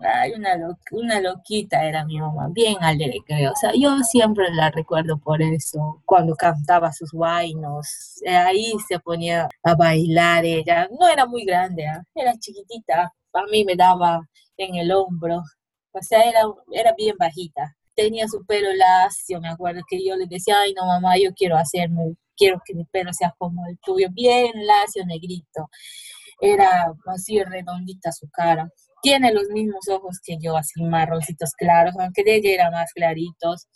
Ay, una, una loquita era mi mamá, bien alegre. O sea, yo siempre la recuerdo por eso. Cuando cantaba sus guainos, eh, ahí se ponía a bailar ella. No era muy grande, ¿ah? era chiquitita. A mí me daba en el hombro. O sea, era, era bien bajita. Tenía su pelo lacio, me acuerdo que yo le decía, ay, no, mamá, yo quiero hacerme, quiero que mi pelo sea como el tuyo, bien lacio, negrito. Era así redondita su cara tiene los mismos ojos que yo, así marroncitos claros, aunque de ella eran más claritos.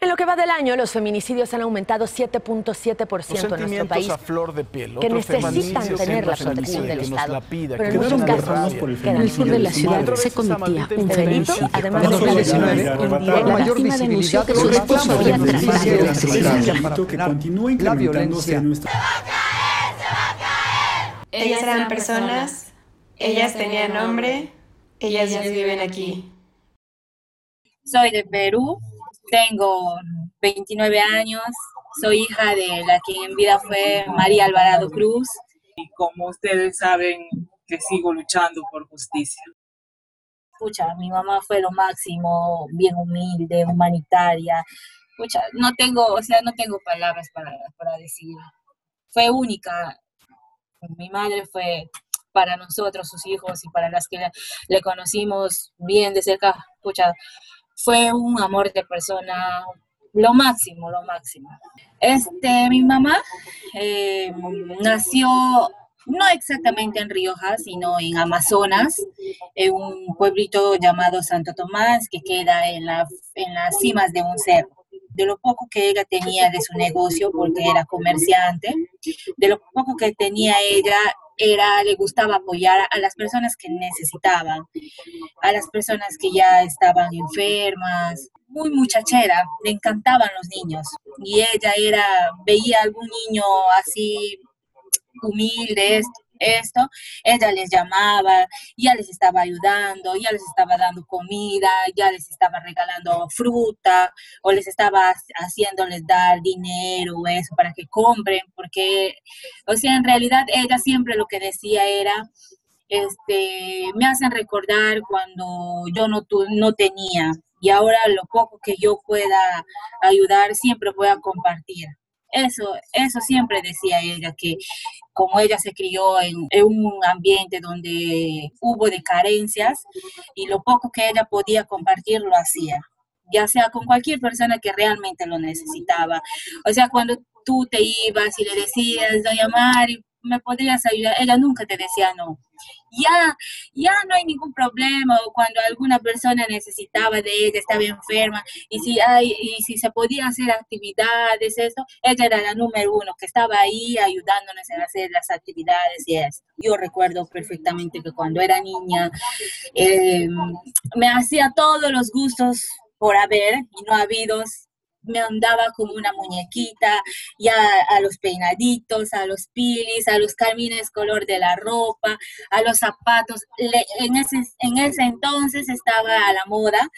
En lo que va del año, los feminicidios han aumentado 7.7% en nuestro país. a flor de piel, que necesitan tener la protección del Estado. Pida, pero en muchos casos, en el sur de la ciudad se cometía un feminicidio, además de La mayor denunció que su esposo había tratado que continúa incrementándose en nuestra... Ellas eran personas ellas tenían nombre, ellas ya viven aquí. Soy de Perú, tengo 29 años, soy hija de la que en vida fue María Alvarado Cruz. Y como ustedes saben, que sigo luchando por justicia. Escucha, mi mamá fue lo máximo, bien humilde, humanitaria. Escucha, no tengo, o sea, no tengo palabras para, para decir. Fue única. Mi madre fue para nosotros, sus hijos y para las que le conocimos bien de cerca, escucha, fue un amor de persona, lo máximo, lo máximo. Este, mi mamá eh, nació no exactamente en Rioja, sino en Amazonas, en un pueblito llamado Santo Tomás, que queda en, la, en las cimas de un cerro. De lo poco que ella tenía de su negocio, porque era comerciante, de lo poco que tenía ella, era, le gustaba apoyar a las personas que necesitaban, a las personas que ya estaban enfermas, muy muchachera, le encantaban los niños. Y ella era, veía algún niño así humilde, esto, ella les llamaba, ya les estaba ayudando, ya les estaba dando comida, ya les estaba regalando fruta o les estaba haciéndoles dar dinero o eso para que compren, porque, o sea, en realidad ella siempre lo que decía era, este, me hacen recordar cuando yo no, no tenía y ahora lo poco que yo pueda ayudar siempre voy a compartir. Eso, eso siempre decía ella, que como ella se crió en, un ambiente donde hubo de carencias y lo poco que ella podía compartir lo hacía ya sea con cualquier persona que realmente lo necesitaba. O sea, cuando tú te ibas y le decías, doña Mari, ¿me podrías ayudar? Ella nunca te decía no ya, ya no hay ningún problema, cuando alguna persona necesitaba de ella, estaba enferma, y si, hay, y si se podía hacer actividades, eso, ella era la número uno, que estaba ahí ayudándonos en hacer las actividades y eso. Yo recuerdo perfectamente que cuando era niña, em, me hacía todos los gustos por haber y no habidos me andaba como una muñequita, ya a los peinaditos, a los pilis, a los carmines color de la ropa, a los zapatos. en, ese, en ese entonces estaba a la moda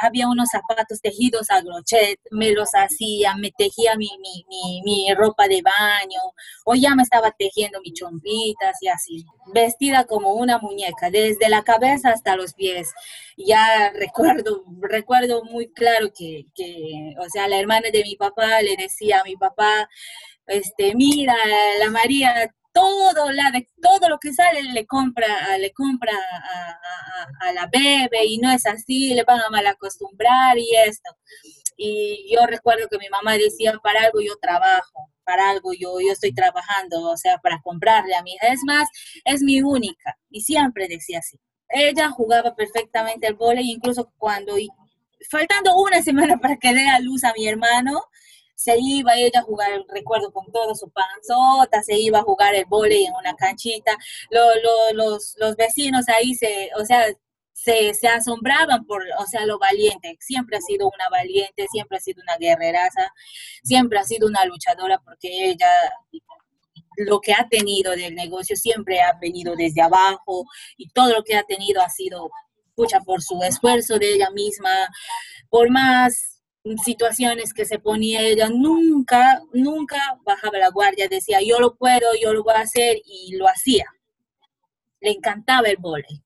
había unos zapatos tejidos a crochet, me los hacía, me tejía mi, mi, ropa de baño, o ya me estaba tejiendo mis chompitas y así, vestida como una muñeca, desde la cabeza hasta los pies. Ya recuerdo, recuerdo muy claro que, que o sea, la hermana de mi papá le decía a mi papá, este, mira, la María todo, la de, todo lo que sale le compra, le compra a, la bebé y no es así, le van a mal acostumbrar y esto. Y yo recuerdo que mi mamá decía, para algo yo trabajo, para algo yo, yo estoy trabajando, o sea, para comprarle a mi. Es más, es mi única. Y siempre decía así. Ella jugaba perfectamente el vóley, incluso cuando, faltando una semana para que dé a luz a mi hermano, se iba ella a jugar, recuerdo, con todo su panzota, se iba a jugar el vóley en una canchita, los, los vecinos ahí se, o sea, se, se, asombraban por, o sea, lo valiente. Siempre ha sido una valiente, siempre ha sido una guerreraza, siempre ha sido una luchadora porque ella lo que ha tenido del negocio siempre ha venido desde abajo y todo lo que ha tenido ha sido, pucha, por su esfuerzo de ella misma, por más situaciones que se ponía ella, nunca, nunca bajaba la guardia, decía, yo lo puedo, yo lo voy a hacer y lo hacía. le encantaba el volei.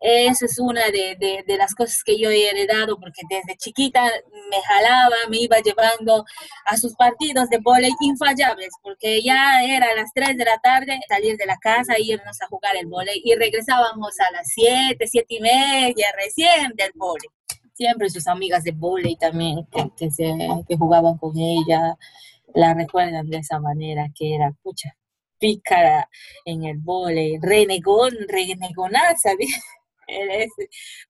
Esa es una de, de, las cosas que yo he heredado porque desde chiquita me jalaba, me iba llevando a sus partidos de volei infallables porque ya era a las 3 de la tarde salir de la casa e irnos a jugar el volei y regresábamos a las 7, 7 y media recién del volei. Siempre sus amigas de volei también que, se, que jugaban con ella la recuerdan de esa manera que era, pucha, pícara en el vole, renegón, renegonaza,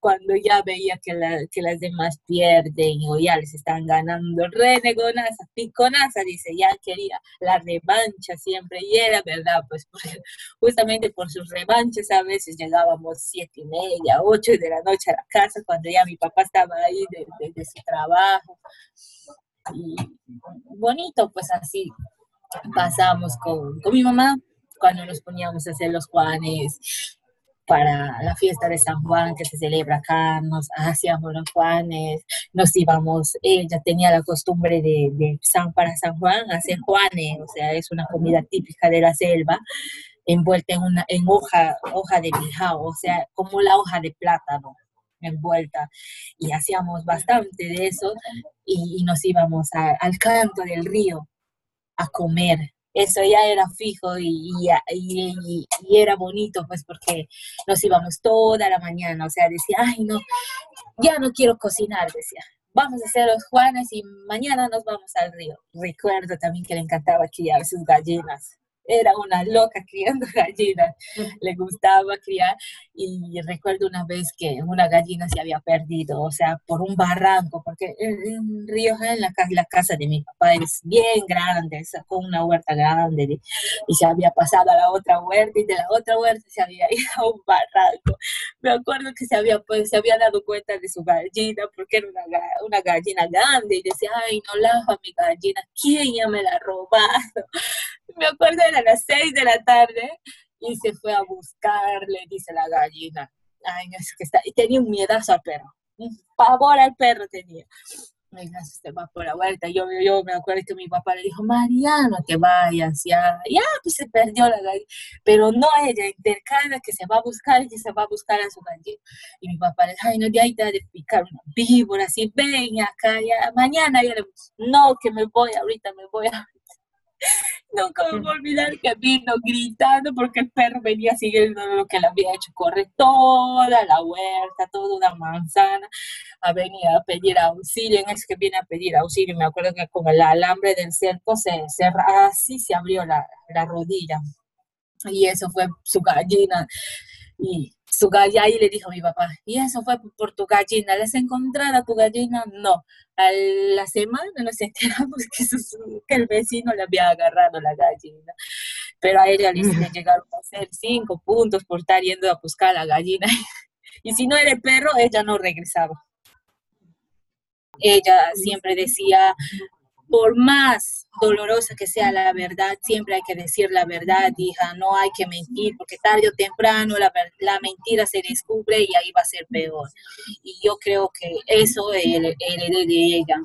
cuando ya veía que, que las demás pierden o ya les están ganando, renegonaza, piconaza, dice, ya quería la revancha siempre, y era verdad, pues justamente por sus revanchas a veces llegábamos siete y media, ocho de la noche a la casa, cuando ya mi papá estaba ahí desde de su trabajo, y bonito, pues así pasamos con, con mi mamá cuando nos poníamos a hacer los Juanes para la fiesta de San Juan que se celebra acá, nos hacíamos los Juanes, nos íbamos, ella tenía la costumbre de, de San, para San Juan hacer Juanes, o sea, es una comida típica de la selva, envuelta en, una, en hoja, hoja de bijao, o sea, como la hoja de plátano envuelta y hacíamos bastante de eso y, nos íbamos al canto del río a comer. Eso ya era fijo y, y, era bonito, pues porque nos íbamos toda la mañana, o sea, decía, ay, no, ya no quiero cocinar, decía, vamos a hacer los Juanes y mañana nos vamos al río. Recuerdo también que le encantaba criar sus gallinas era una loca criando gallinas, le gustaba criar y recuerdo una vez que una gallina se había perdido, o sea, por un barranco, porque en, Río en la, la, casa de mi papá es bien grande, sacó una huerta grande y se había pasado a la otra huerta y de la otra huerta se había ido a un barranco. Me acuerdo que se había, pues, se había dado cuenta de su gallina porque era una, una gallina grande y decía, ay, no lava mi gallina, ¿quién ya me la ha robado? Me acuerdo, era las seis de la tarde y se fue a buscarle, dice la gallina. Ay, es que está, y tenía un miedazo al perro, un pavor al perro tenía. Venga, se va por la vuelta. Yo, yo me acuerdo que mi papá le dijo, María, no te vayas, ya, ya, pues se perdió la gallina. Pero no ella, intercala que se va a buscar y que se va a buscar a su gallina. Y mi papá le dijo, ay, no, ya hay de picar una víbora, así, ven acá, ya, mañana ya le no, que me voy, ahorita me voy, a Nunca me olvidar que vino gritando porque el perro venía siguiendo lo que le había hecho. Corre toda la huerta, toda una manzana, a venir a pedir auxilio. En eso que viene a pedir auxilio, me acuerdo que con el alambre del cerco se cerra, así se abrió la, la rodilla. Y eso fue su gallina. Y su gallina, y le dijo a mi papá, y eso fue por tu gallina, ¿les encontrado tu gallina? No. A la semana nos enteramos que, que el vecino le había agarrado la gallina. Pero a ella le, llegaron a hacer cinco puntos por estar yendo a buscar la gallina. Y si no era el perro, ella no regresaba. Ella siempre decía, por más dolorosa que sea la verdad, siempre hay que decir la verdad, hija, no hay que mentir, porque tarde o temprano la, la mentira se descubre y ahí va a ser peor. Y yo creo que eso heredé de ella.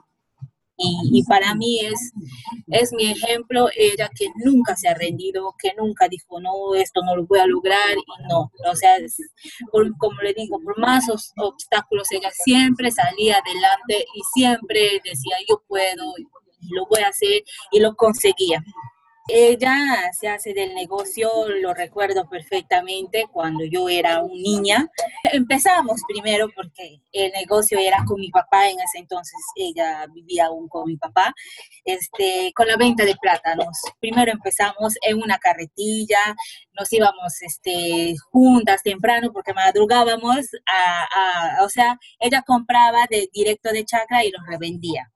Y, y, para mí es, es mi ejemplo, ella que nunca se ha rendido, que nunca dijo, no, esto no lo voy a lograr, y no, o sea, como le digo, por más obstáculos, ella siempre salía adelante y siempre decía, yo puedo, lo voy a hacer y lo conseguía. Ella se hace del negocio, lo recuerdo perfectamente, cuando yo era un niña. Empezamos primero porque el negocio era con mi papá, en ese entonces ella vivía aún con mi papá, este, con la venta de plátanos. Primero empezamos en una carretilla, nos íbamos este, juntas temprano porque madrugábamos, a, o sea, ella compraba de directo de chacra y los revendía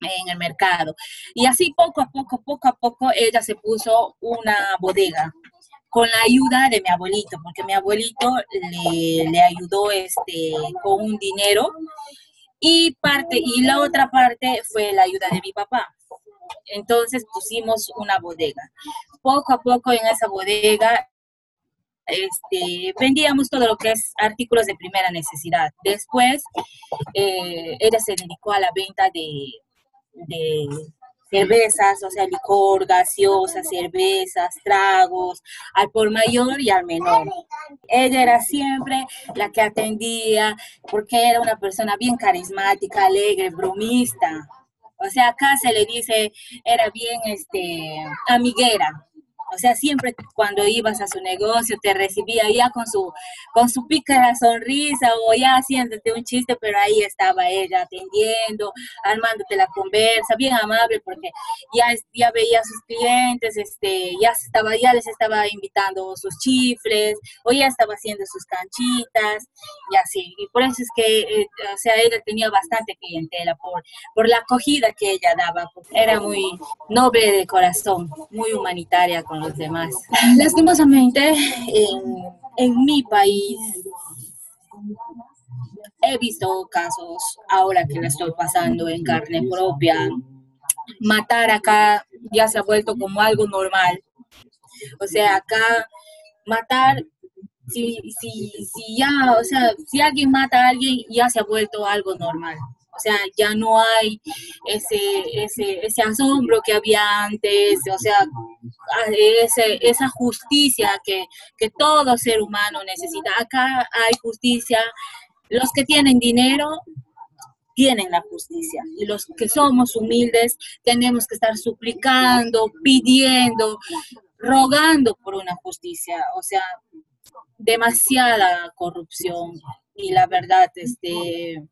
en el mercado. Y así poco a poco, poco a poco, ella se puso una bodega con la ayuda de mi abuelito, porque mi abuelito le, ayudó este, con un dinero y parte y la otra parte fue la ayuda de mi papá. Entonces pusimos una bodega. Poco a poco en esa bodega este, vendíamos todo lo que es artículos de primera necesidad. Después, eh, ella se dedicó a la venta de, de cervezas, o sea, licor, gaseosas, cervezas, tragos, al por mayor y al menor. Ella era siempre la que atendía porque era una persona bien carismática, alegre, bromista. O sea, acá se le dice, era bien este, amiguera, o sea, siempre cuando ibas a su negocio te recibía ya con su, con su pícara sonrisa o ya haciéndote un chiste, pero ahí estaba ella atendiendo, armándote la conversa, bien amable porque ya, ya veía a sus clientes, este, ya, estaba, ya les estaba invitando sus chifles o ya estaba haciendo sus canchitas y así. Y por eso es que, eh, o sea, ella tenía bastante clientela por, por la acogida que ella daba. Era muy noble de corazón, muy humanitaria con los demás. Lastimosamente, en, en mi país he visto casos, ahora que la estoy pasando en carne propia, matar acá ya se ha vuelto como algo normal. O sea, acá matar, si, si, si ya, o sea, si alguien mata a alguien, ya se ha vuelto algo normal. O sea, ya no hay ese, ese, ese asombro que había antes, o sea, ese, esa justicia que, que todo ser humano necesita. Acá hay justicia. Los que tienen dinero tienen la justicia y los que somos humildes tenemos que estar suplicando, pidiendo, rogando por una justicia. O sea, demasiada corrupción y la verdad, este,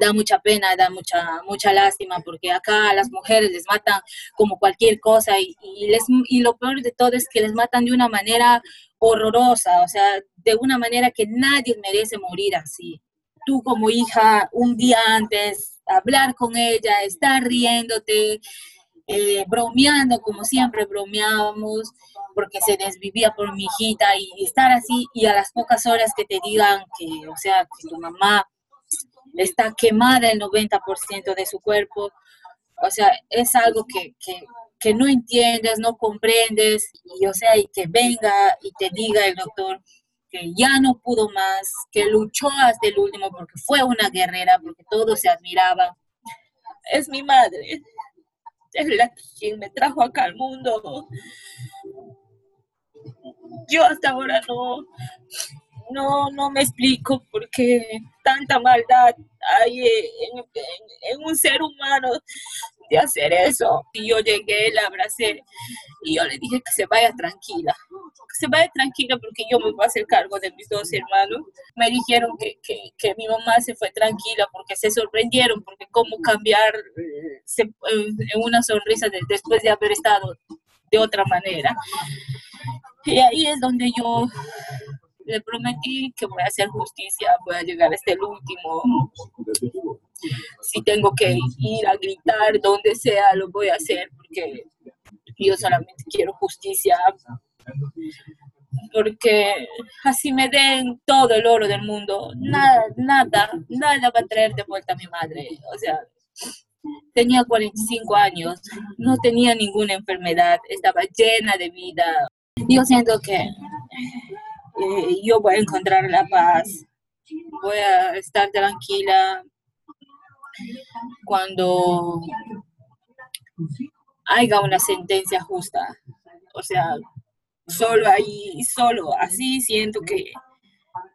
da mucha pena, da mucha, mucha lástima, porque acá las mujeres les matan como cualquier cosa y, y, les, y lo peor de todo es que les matan de una manera horrorosa, o sea, de una manera que nadie merece morir así. Tú como hija, un día antes, hablar con ella, estar riéndote, eh, bromeando como siempre bromeábamos, porque se desvivía por mi hijita y estar así y a las pocas horas que te digan que, o sea, que tu mamá está quemada el 90% de su cuerpo. O sea, es algo que, que, que, no entiendes, no comprendes, y o sea, y que venga y te diga el doctor que ya no pudo más, que luchó hasta el último porque fue una guerrera, porque todos se admiraban. Es mi madre, es la quien me trajo acá al mundo. Yo hasta ahora no, no, no me explico por qué tanta maldad hay en, un ser humano de hacer eso. Y yo llegué, la abracé y yo le dije que se vaya tranquila, que se vaya tranquila porque yo me voy a hacer cargo de mis dos hermanos. Me dijeron que, que, que mi mamá se fue tranquila porque se sorprendieron, porque cómo cambiar eh, se, en una sonrisa de, después de haber estado de otra manera. Y ahí es donde yo le prometí que voy a hacer justicia, voy a llegar hasta el último. Si tengo que ir a gritar donde sea, lo voy a hacer porque yo solamente quiero justicia. Porque así me den todo el oro del mundo, nada, nada, nada va a traer de vuelta a mi madre. O sea, tenía 45 años, no tenía ninguna enfermedad, estaba llena de vida. Yo siento que eh, yo voy a encontrar la paz, voy a estar tranquila cuando haya una sentencia justa. O sea, solo ahí, solo así siento que,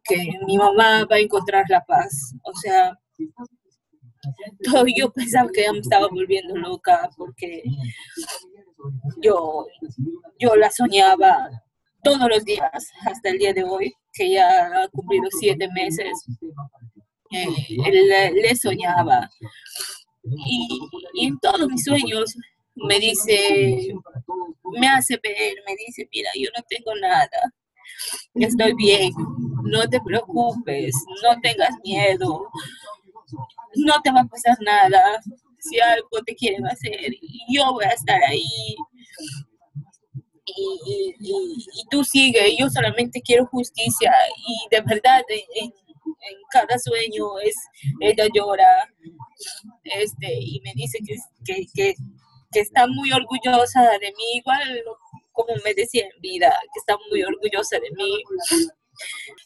que mi mamá va a encontrar la paz. O sea, todo yo pensaba que ya me estaba volviendo loca porque yo, yo la soñaba todos los días hasta el día de hoy, que ya ha cumplido siete meses, eh, le, soñaba. Y, en todos mis sueños me dice, me hace ver, me dice, mira, yo no tengo nada, estoy bien, no te preocupes, no tengas miedo, no te va a pasar nada, si algo te quieren hacer, yo voy a estar ahí, y, tú sigues, yo solamente quiero justicia y de verdad en, en, cada sueño es, ella llora este, y me dice que, que, que, que está muy orgullosa de mí, igual como me decía en vida, que está muy orgullosa de mí.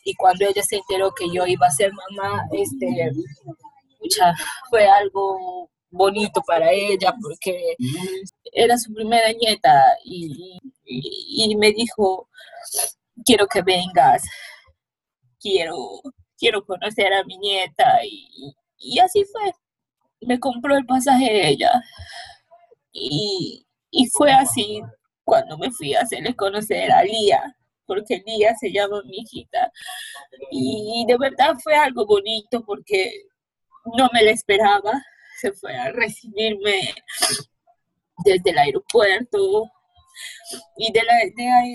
Y cuando ella se enteró que yo iba a ser mamá, este, fue algo bonito para ella porque era su primera nieta y, y, me dijo, quiero que vengas, quiero, quiero conocer a mi nieta y, y así fue. Me compró el pasaje ella y, y fue así cuando me fui a hacerle conocer a Lía porque Lía se llama mi hijita. Y de verdad fue algo bonito porque no me lo esperaba. Se fue a recibirme desde el aeropuerto. Y de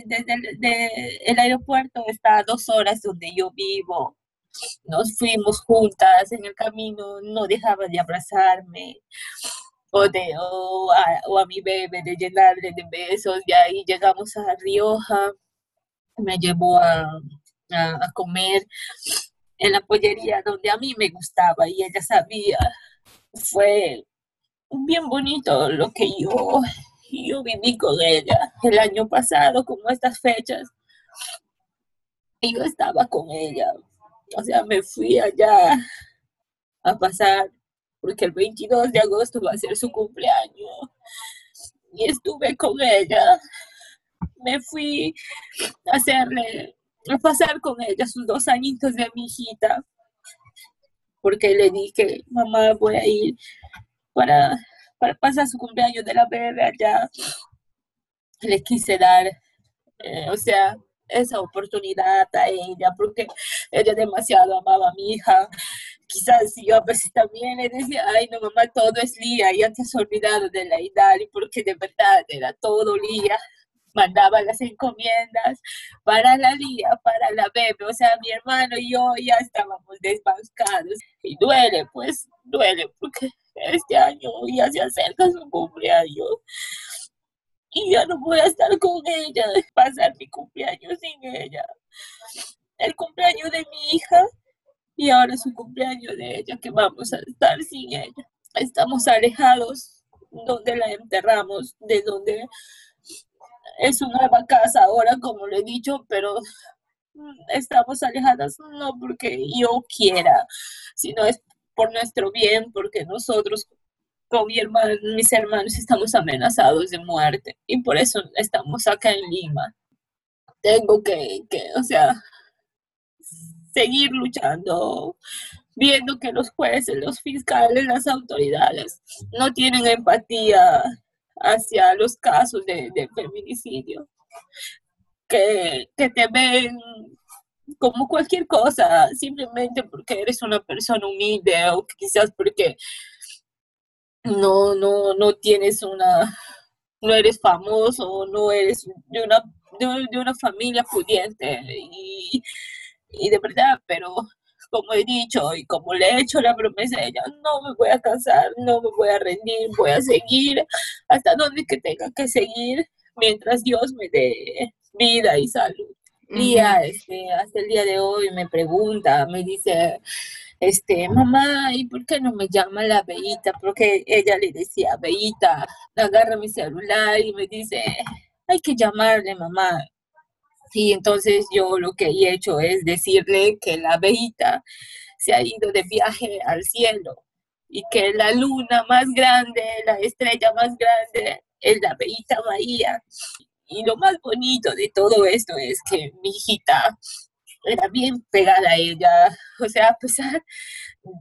desde el, aeropuerto está a dos horas donde yo vivo. Nos fuimos juntas en el camino, no dejaba de abrazarme o, de, o, a, mi bebé, de llenarle de besos. Y ahí llegamos a Rioja me llevó a, a, comer en la pollería donde a mí me gustaba y ella sabía. Fue bien bonito lo que yo, yo viví con ella el año pasado, como estas fechas. Y yo estaba con ella. O sea, me fui allá a pasar, porque el 22 de agosto va a ser su cumpleaños. Y estuve con ella me fui a hacerle, a pasar con ella sus dos añitos de mi hijita, porque le dije, mamá, voy a ir para, para pasar su cumpleaños de la bebé allá. Le quise dar, eh, o sea, esa oportunidad a ella, porque ella demasiado amaba a mi hija. Quizás yo a veces también le decía, ay, no, mamá, todo es Lía, ya te has olvidado de la y porque de verdad era todo Lía mandaba las encomiendas para la día, para la bebé, o sea, mi hermano y yo ya estábamos desbancados. Y duele, pues, duele, porque este año ya se acerca su cumpleaños. Y ya no voy a estar con ella, pasar mi cumpleaños sin ella. El cumpleaños de mi hija y ahora su cumpleaños de ella, que vamos a estar sin ella. Estamos alejados donde la enterramos, de donde es una nueva casa ahora, como le he dicho, pero estamos alejadas no porque yo quiera, sino es por nuestro bien, porque nosotros con mi hermano, mis hermanos estamos amenazados de muerte y por eso estamos acá en Lima. Tengo que, que o sea, seguir luchando, viendo que los jueces, los fiscales, las autoridades no tienen empatía hacia los casos de, feminicidio, que, que te ven como cualquier cosa, simplemente porque eres una persona humilde o quizás porque no, no, no tienes una, no eres famoso, no eres de una, de, una familia pudiente y de verdad, pero como he dicho y como le he hecho la promesa a ella, no me voy a cansar, no me voy a rendir, voy a seguir hasta donde que tenga que seguir mientras Dios me dé vida y salud. Y este, hasta el día de hoy me pregunta, me dice, este, mamá, ¿y por qué no me llama la Beita? Porque ella le decía, Beita, agarra mi celular y me dice, hay que llamarle, mamá. Y entonces yo lo que he hecho es decirle que la veita se ha ido de viaje al cielo y que la luna más grande, la estrella más grande es la veita Bahía. Y lo más bonito de todo esto es que mi hijita era bien pegada a ella, o sea, a pesar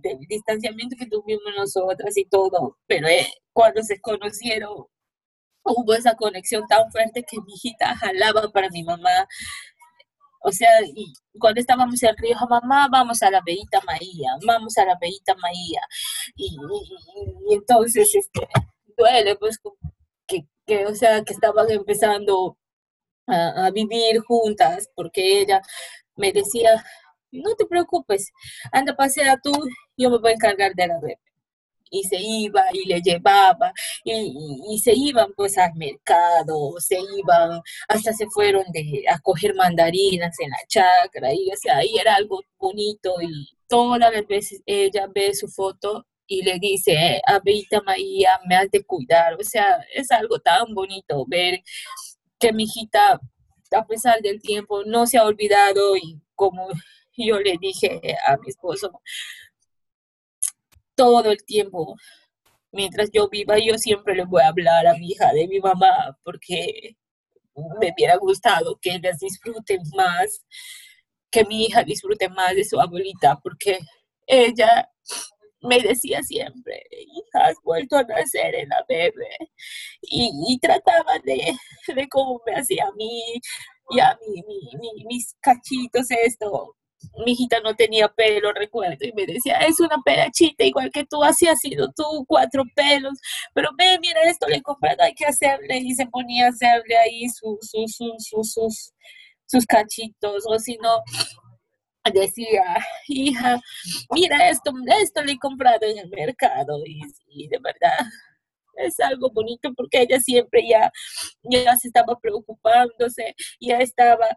del distanciamiento que tuvimos nosotras y todo, pero eh, cuando se conocieron hubo esa conexión tan fuerte que mi hijita jalaba para mi mamá. O sea, y cuando estábamos en Río, mamá, vamos a la Beita Maía, vamos a la Beita Maía. Y, entonces, este, duele, pues, que, o sea, que estaban empezando a, a vivir juntas, porque ella me decía, no te preocupes, anda, pasea tú, yo me voy a encargar de la bebé y se iba y le llevaba y, se iban pues al mercado, se iban, hasta se fueron de, a coger mandarinas en la chacra y o sea, ahí era algo bonito y todas las veces ella ve su foto y le dice, Abita María, me has de cuidar, o sea, es algo tan bonito ver que mi hijita, a pesar del tiempo, no se ha olvidado y como yo le dije a mi esposo, todo el tiempo mientras yo viva, yo siempre le voy a hablar a mi hija de mi mamá, porque me hubiera gustado que ellas disfruten más, que mi hija disfrute más de su abuelita, porque ella me decía siempre, hija, has vuelto a nacer en la bebé. Y, trataba de, de cómo me hacía a mí, ya mi, mi, mis cachitos, esto. Mi hijita no tenía pelo, recuerdo, y me decía, es una pelachita igual que tú, así has sido tú, cuatro pelos, pero ve, mira, esto le he comprado, hay que hacerle, y se ponía a hacerle ahí sus, sus, sus, sus, sus cachitos, o si no, decía, hija, mira esto, esto le he comprado en el mercado y, de verdad es algo bonito porque ella siempre ya, ya se estaba preocupándose, ya estaba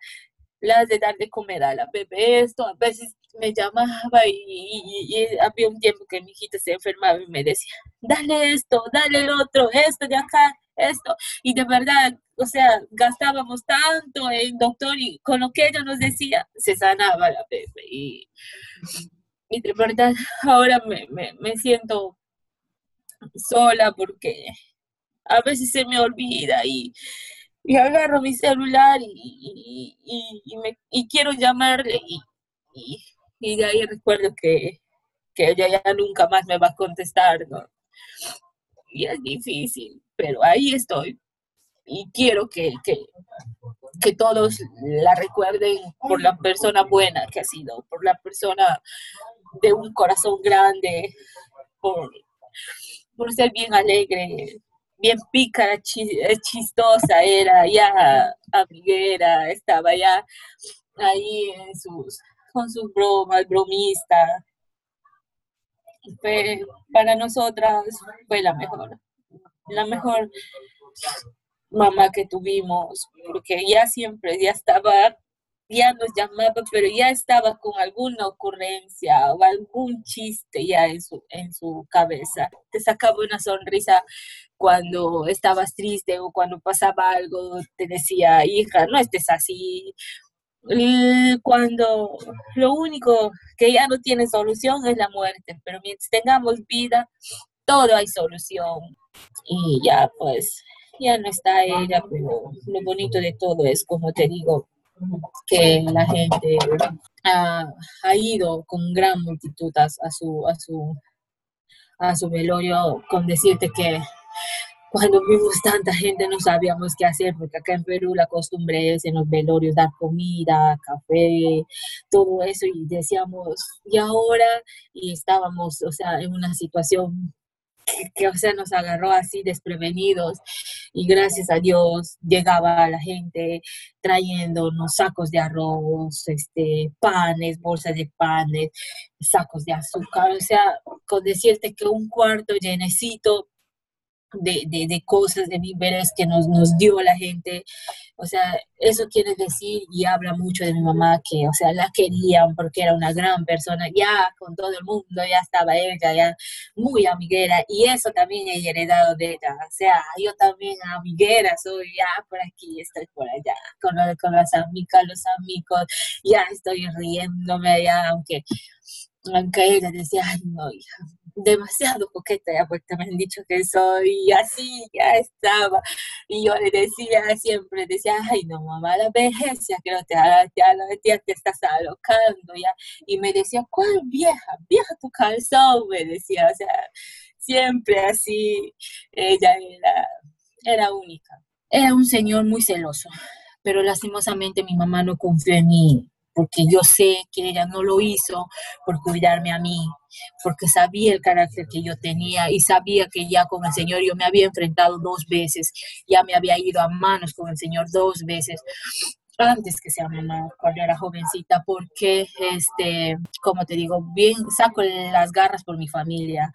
las de dar de comer a la bebé, esto, a veces me llamaba y, había un tiempo que mi hijita se enfermaba y me decía, dale esto, dale el otro, esto de acá, esto, y de verdad, o sea, gastábamos tanto en doctor y con lo que ella nos decía, se sanaba la bebé. Y, y de verdad, ahora me, me, siento sola porque a veces se me olvida y, y agarro mi celular y, y, me, y quiero llamarle y, y, de ahí recuerdo que, que ella ya nunca más me va a contestar. Y es difícil, pero ahí estoy y quiero que, que, que, todos la recuerden por la persona buena que ha sido, por la persona de un corazón grande, por, por ser bien alegre, bien pícara, chistosa era, ya amiguera, estaba ya ahí con sus bromas, bromista. para nosotras fue la mejor, la mejor mamá que tuvimos, porque ya siempre, ya estaba, ya nos llamaba, pero ya estaba con alguna ocurrencia o algún chiste ya en su, en su cabeza. Te sacaba una sonrisa cuando estabas triste o cuando pasaba algo, te decía, hija, no estés así. Cuando lo único que ya no tiene solución es la muerte, pero mientras tengamos vida, todo hay solución. Y ya pues ya no está ella, pero lo bonito de todo es, como te digo, que la gente ha, ido con gran multitud a, su, a, su, a su velorio con decirte que cuando vimos tanta gente no sabíamos qué hacer, porque acá en Perú la costumbre es en los velorios dar comida, café, todo eso, y decíamos, ¿y ahora? Y estábamos, o sea, en una situación que, o sea, nos agarró así desprevenidos y gracias a Dios llegaba la gente trayéndonos sacos de arroz, este, panes, bolsas de panes, sacos de azúcar, o sea, con decirte que un cuarto llenecito de, de, de, cosas, de víveres que nos, nos dio la gente. O sea, eso quiere decir y habla mucho de mi mamá, que, o sea, la querían porque era una gran persona, ya con todo el mundo, ya estaba ella, ya muy amiguera, y eso también he heredado de ella. O sea, yo también amiguera, soy ya por aquí, estoy por allá, con, con las amigas, los amigos, ya estoy riéndome, ya, aunque, aunque ella decía, no, hija, demasiado coqueta, ya porque me han dicho que soy así, ya estaba. Y yo le decía siempre, decía, ay no mamá, la vejez ya que no te ya, ya te estás alocando ya. Y me decía, ¿cuál vieja? Vieja tu calzón, me decía, o sea, siempre así, ella era, era única. Era un señor muy celoso, pero lastimosamente mi mamá no confió en mí porque yo sé que ella no lo hizo por cuidarme a mí, porque sabía el carácter que yo tenía y sabía que ya con el Señor yo me había enfrentado dos veces, ya me había ido a manos con el Señor dos veces antes que sea mamá, cuando era jovencita, porque, este, como te digo, bien saco las garras por mi familia,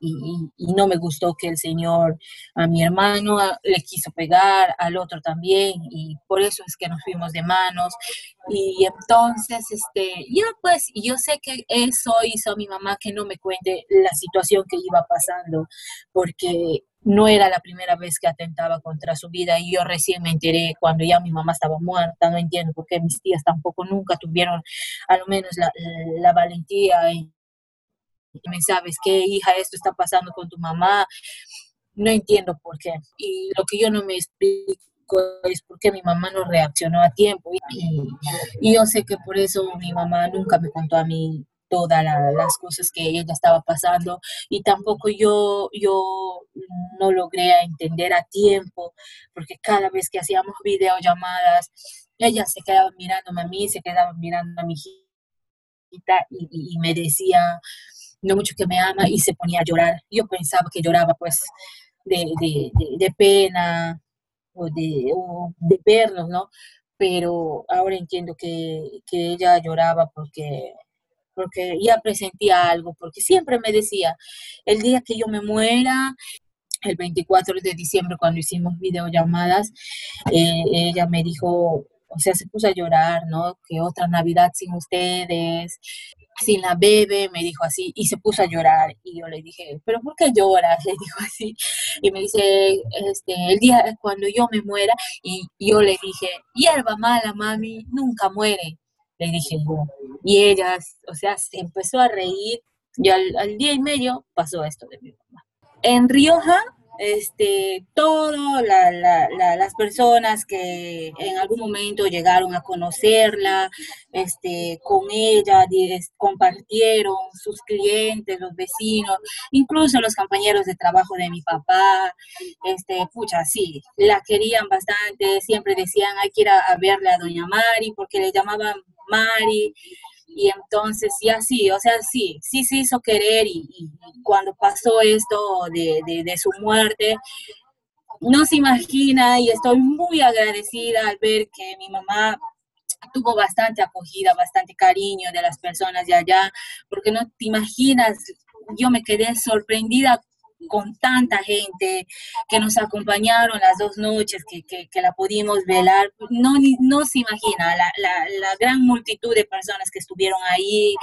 y, no me gustó que el Señor a mi hermano le quiso pegar, al otro también, y por eso es que nos fuimos de manos. Y entonces, este, ya pues, yo sé que eso hizo a mi mamá que no me cuente la situación que iba pasando, porque no era la primera vez que atentaba contra su vida y yo recién me enteré cuando ya mi mamá estaba muerta, no entiendo por qué mis tías tampoco nunca tuvieron a lo menos la, valentía en me sabes qué, hija, esto está pasando con tu mamá, no entiendo por qué. Y lo que yo no me explico es por qué mi mamá no reaccionó a tiempo. Y, y yo sé que por eso mi mamá nunca me contó a mí todas las cosas que ella estaba pasando y tampoco yo, yo no logré entender a tiempo porque cada vez que hacíamos videollamadas ella se quedaba mirándome a mí, se quedaba mirando a mi hijita y, me decía no mucho que me ama y se ponía a llorar. Yo pensaba que lloraba pues de, de, de, pena o de, o de vernos, ¿no? Pero ahora entiendo que, que ella lloraba porque porque ya presentía algo, porque siempre me decía, el día que yo me muera, el 24 de diciembre cuando hicimos videollamadas, eh, ella me dijo, o sea, se puso a llorar, ¿no? Que otra Navidad sin ustedes, sin la bebé, me dijo así, y se puso a llorar. Y yo le dije, ¿pero por qué lloras? Le dijo así. Y me dice, este, el día cuando yo me muera, y yo le dije, hierba mala, mami, nunca muere le dije yo. Y ella, o sea, se empezó a reír y al, día y medio pasó esto de mi mamá. En Rioja, este, todas las personas que en algún momento llegaron a conocerla, este, con ella, compartieron sus clientes, los vecinos, incluso los compañeros de trabajo de mi papá, este, pucha, sí, la querían bastante, siempre decían, hay que ir a, a verle a doña Mari, porque le llamaban Mari, y entonces, y así, o sea, sí, sí se hizo querer y, cuando pasó esto de, de, su muerte, no se imagina y estoy muy agradecida al ver que mi mamá tuvo bastante acogida, bastante cariño de las personas de allá, porque no te imaginas, yo me quedé sorprendida con tanta gente que nos acompañaron las dos noches que, que, la pudimos velar. No, no se imagina la, la, la, gran multitud de personas que estuvieron ahí,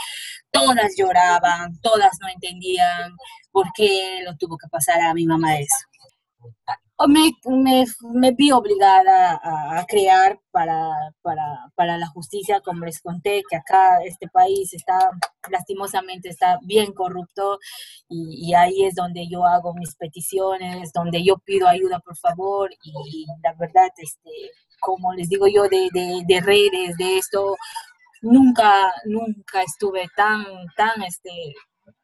todas lloraban, todas no entendían por qué lo tuvo que pasar a mi mamá eso me, me, vi obligada a, crear para, para, para, la justicia, como les conté, que acá este país está, lastimosamente, está bien corrupto y, ahí es donde yo hago mis peticiones, donde yo pido ayuda, por favor, y la verdad, este, como les digo yo, de, de, de redes, de esto, nunca, nunca estuve tan, tan, este,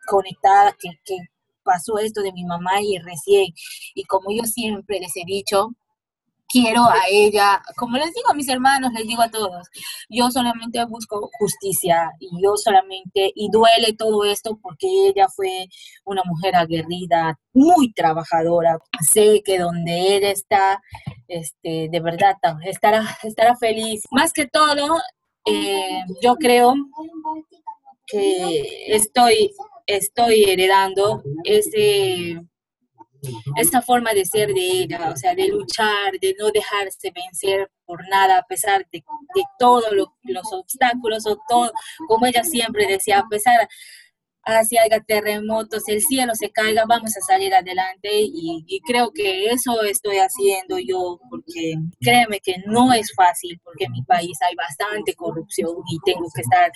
conectada que pasó esto de mi mamá y recién. Y como yo siempre les he dicho, quiero a ella, como les digo a mis hermanos, les digo a todos, yo solamente busco justicia y yo solamente, y duele todo esto porque ella fue una mujer aguerrida, muy trabajadora. Sé que donde ella está, este, de verdad estará, estará feliz. Más que todo, eh, yo creo que estoy estoy heredando ese, esa forma de ser de ella, o sea, de luchar, de no dejarse vencer por nada, a pesar de, de todos los obstáculos o todo, como ella siempre decía, a pesar así haya terremotos, el cielo se caiga, vamos a salir adelante y, creo que eso estoy haciendo yo porque créeme que no es fácil porque en mi país hay bastante corrupción y tengo que estar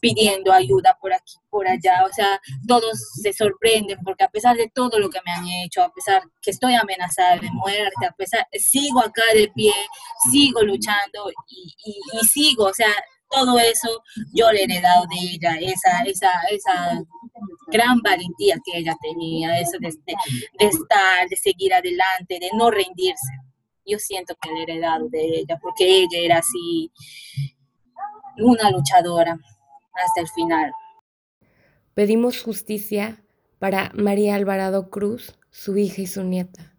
pidiendo ayuda por aquí, por allá, o sea, todos se sorprenden porque a pesar de todo lo que me han hecho, a pesar que estoy amenazada de muerte, a pesar, sigo acá de pie, sigo luchando y, y sigo, o sea, todo eso yo le he heredado de ella, esa, esa, esa gran valentía que ella tenía, eso de, de, estar, de seguir adelante, de no rendirse. Yo siento que le he heredado de ella, porque ella era así una luchadora hasta el final. Pedimos justicia para María Alvarado Cruz, su hija y su nieta.